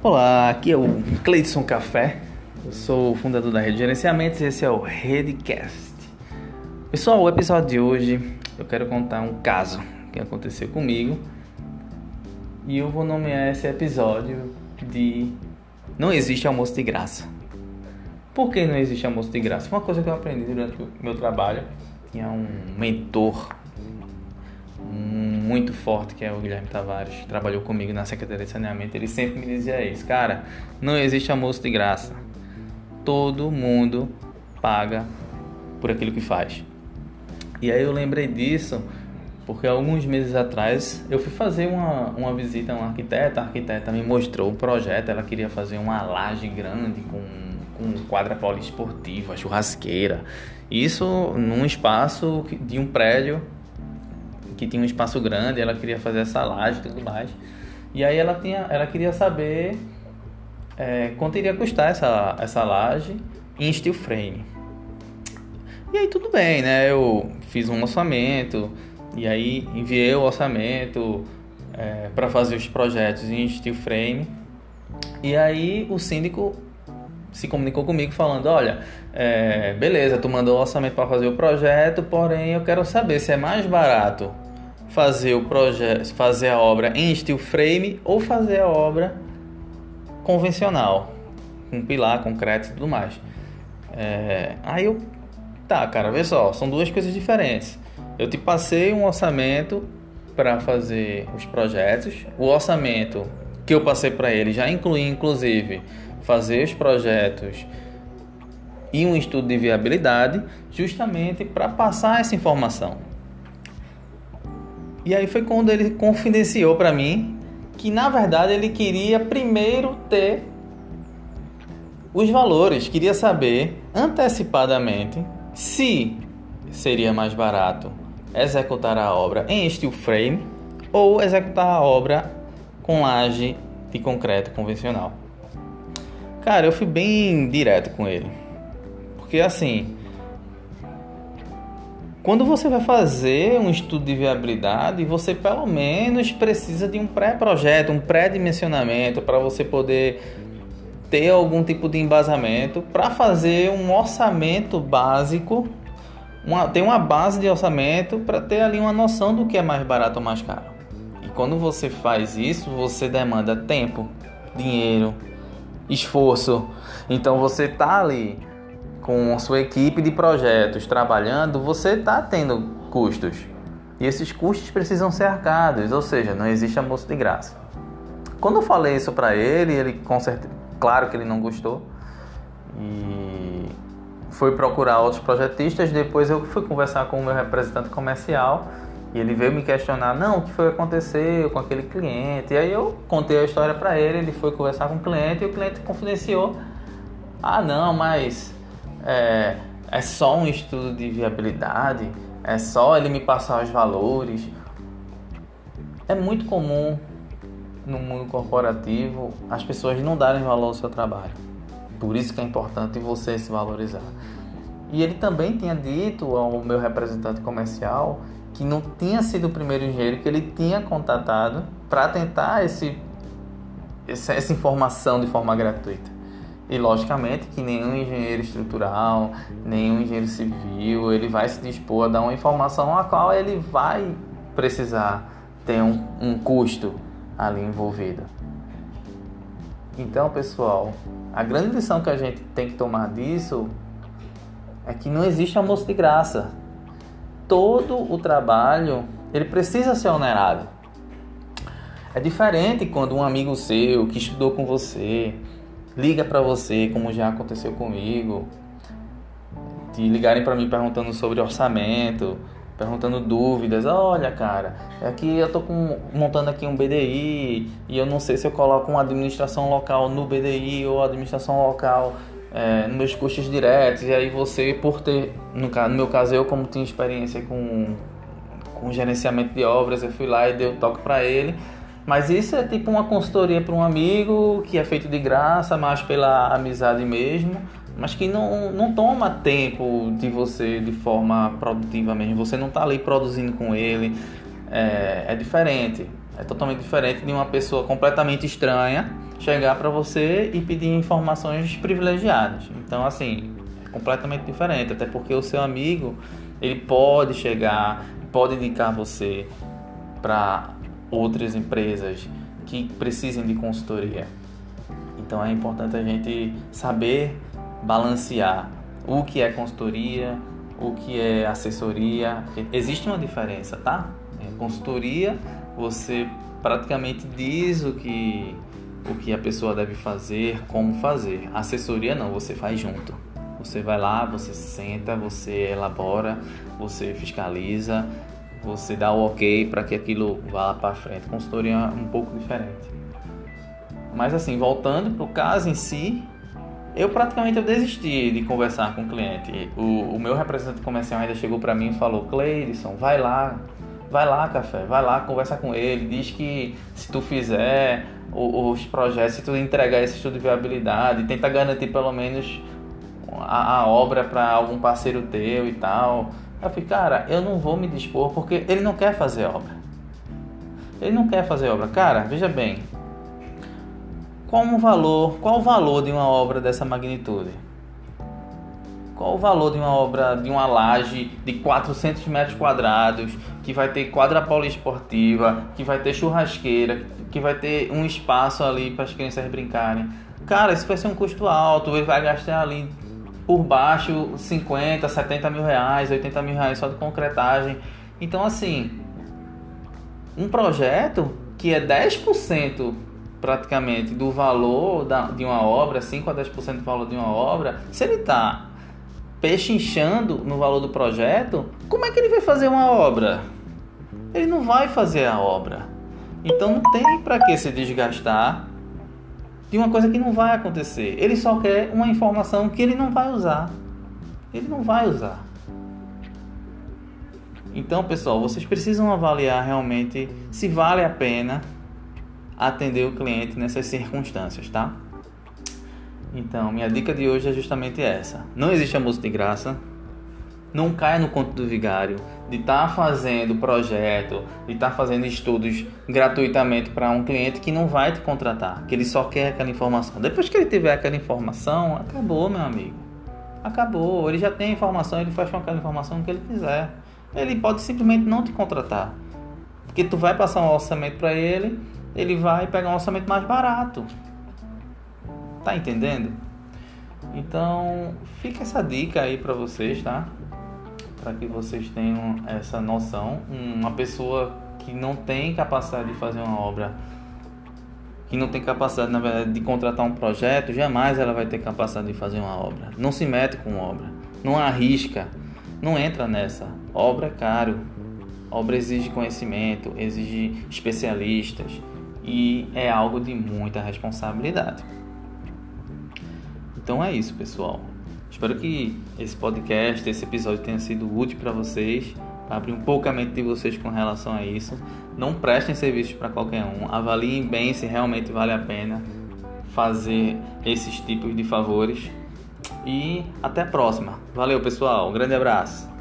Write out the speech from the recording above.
Olá, aqui é o Cleidson Café, eu sou o fundador da Rede Gerenciamentos e esse é o Redcast. Pessoal, o episódio de hoje eu quero contar um caso que aconteceu comigo e eu vou nomear esse episódio de Não Existe Almoço de Graça. Por que não existe almoço de graça? Uma coisa que eu aprendi durante o meu trabalho. Tinha um mentor muito forte, que é o Guilherme Tavares, que trabalhou comigo na Secretaria de Saneamento, ele sempre me dizia isso, cara, não existe almoço de graça. Todo mundo paga por aquilo que faz. E aí eu lembrei disso porque alguns meses atrás eu fui fazer uma, uma visita a um arquiteta, a arquiteta me mostrou o projeto, ela queria fazer uma laje grande com, com quadra poliesportiva, churrasqueira. Isso num espaço de um prédio que tinha um espaço grande, ela queria fazer essa laje e tudo mais. E aí ela, tinha, ela queria saber é, quanto iria custar essa, essa laje em steel frame. E aí tudo bem, né? Eu fiz um orçamento e aí enviei o orçamento é, para fazer os projetos em steel frame. E aí o síndico se comunicou comigo falando, olha, é, beleza, tu mandou o orçamento para fazer o projeto, porém eu quero saber se é mais barato fazer o projeto, fazer a obra em steel frame ou fazer a obra convencional, com pilar, concreto e tudo mais. É, aí eu, tá, cara, vê só, são duas coisas diferentes. Eu te passei um orçamento para fazer os projetos. O orçamento que eu passei para ele já incluía, inclusive, fazer os projetos e um estudo de viabilidade, justamente para passar essa informação. E aí foi quando ele confidenciou para mim que na verdade ele queria primeiro ter os valores, queria saber antecipadamente se seria mais barato executar a obra em steel frame ou executar a obra com laje de concreto convencional. Cara, eu fui bem direto com ele. Porque assim, quando você vai fazer um estudo de viabilidade, você pelo menos precisa de um pré-projeto, um pré-dimensionamento para você poder ter algum tipo de embasamento para fazer um orçamento básico, uma, ter uma base de orçamento para ter ali uma noção do que é mais barato ou mais caro. E quando você faz isso, você demanda tempo, dinheiro, esforço. Então você está ali com sua equipe de projetos trabalhando, você está tendo custos. E esses custos precisam ser arcados, ou seja, não existe almoço de graça. Quando eu falei isso para ele, ele com certeza, claro que ele não gostou e foi procurar outros projetistas. Depois eu fui conversar com o meu representante comercial e ele veio me questionar: não, o que foi que aconteceu com aquele cliente? E aí eu contei a história para ele. Ele foi conversar com o cliente e o cliente confidenciou: ah, não, mas é, é só um estudo de viabilidade, é só ele me passar os valores. É muito comum no mundo corporativo as pessoas não darem valor ao seu trabalho. Por isso que é importante você se valorizar. E ele também tinha dito ao meu representante comercial que não tinha sido o primeiro engenheiro que ele tinha contatado para tentar esse, essa informação de forma gratuita. E logicamente que nenhum engenheiro estrutural, nenhum engenheiro civil, ele vai se dispor a dar uma informação a qual ele vai precisar ter um, um custo ali envolvido. Então, pessoal, a grande lição que a gente tem que tomar disso é que não existe almoço de graça. Todo o trabalho ele precisa ser onerado. É diferente quando um amigo seu que estudou com você, liga para você, como já aconteceu comigo, de ligarem para mim perguntando sobre orçamento, perguntando dúvidas. Olha, cara, aqui eu tô com, montando aqui um BDI e eu não sei se eu coloco uma administração local no BDI ou administração local é, nos meus custos diretos. E aí você, por ter, no, no meu caso, eu como tinha experiência com, com gerenciamento de obras, eu fui lá e dei o toque para ele mas isso é tipo uma consultoria para um amigo que é feito de graça, mais pela amizade mesmo, mas que não, não toma tempo de você de forma produtiva mesmo. Você não está ali produzindo com ele, é, é diferente. É totalmente diferente de uma pessoa completamente estranha chegar para você e pedir informações privilegiadas. Então, assim, é completamente diferente, até porque o seu amigo, ele pode chegar, pode indicar você para outras empresas que precisem de consultoria. Então é importante a gente saber balancear o que é consultoria, o que é assessoria. Existe uma diferença, tá? É, consultoria, você praticamente diz o que o que a pessoa deve fazer, como fazer. Assessoria não, você faz junto. Você vai lá, você senta, você elabora, você fiscaliza, você dá o ok para que aquilo vá para frente. Consultoria é um pouco diferente. Mas assim, voltando para o caso em si, eu praticamente eu desisti de conversar com o cliente. O, o meu representante comercial ainda chegou para mim e falou: Cleidson, vai lá, vai lá, café, vai lá, conversa com ele. Diz que se tu fizer os projetos, se tu entregar esse estudo de viabilidade, tenta garantir pelo menos a, a obra para algum parceiro teu e tal. Eu falei, cara, eu não vou me dispor porque ele não quer fazer obra. Ele não quer fazer obra. Cara, veja bem, qual o valor, qual o valor de uma obra dessa magnitude? Qual o valor de uma obra, de uma laje de 400 metros quadrados, que vai ter quadra poliesportiva, que vai ter churrasqueira, que vai ter um espaço ali para as crianças brincarem? Cara, isso vai ser um custo alto, ele vai gastar ali por baixo 50, 70 mil reais, 80 mil reais só de concretagem. Então, assim, um projeto que é 10% praticamente do valor da, de uma obra, 5 a 10% do valor de uma obra, se ele está pechinchando no valor do projeto, como é que ele vai fazer uma obra? Ele não vai fazer a obra. Então não tem para que se desgastar de uma coisa que não vai acontecer. Ele só quer uma informação que ele não vai usar. Ele não vai usar. Então, pessoal, vocês precisam avaliar realmente se vale a pena atender o cliente nessas circunstâncias, tá? Então, minha dica de hoje é justamente essa. Não existe almoço de graça. Não caia no conto do vigário de estar tá fazendo projeto, de estar tá fazendo estudos gratuitamente para um cliente que não vai te contratar, que ele só quer aquela informação. Depois que ele tiver aquela informação, acabou, meu amigo. Acabou. Ele já tem a informação, ele faz com aquela informação que ele quiser. Ele pode simplesmente não te contratar. Porque tu vai passar um orçamento para ele ele vai pegar um orçamento mais barato. Tá entendendo? Então, fica essa dica aí para vocês, tá? Para que vocês tenham essa noção. Uma pessoa que não tem capacidade de fazer uma obra, que não tem capacidade, na verdade, de contratar um projeto, jamais ela vai ter capacidade de fazer uma obra. Não se mete com obra, não arrisca, não entra nessa. Obra é caro, obra exige conhecimento, exige especialistas e é algo de muita responsabilidade. Então é isso, pessoal. Espero que esse podcast, esse episódio tenha sido útil para vocês, abrir um pouco a mente de vocês com relação a isso. Não prestem serviços para qualquer um, avaliem bem se realmente vale a pena fazer esses tipos de favores. E até a próxima. Valeu, pessoal. Um grande abraço.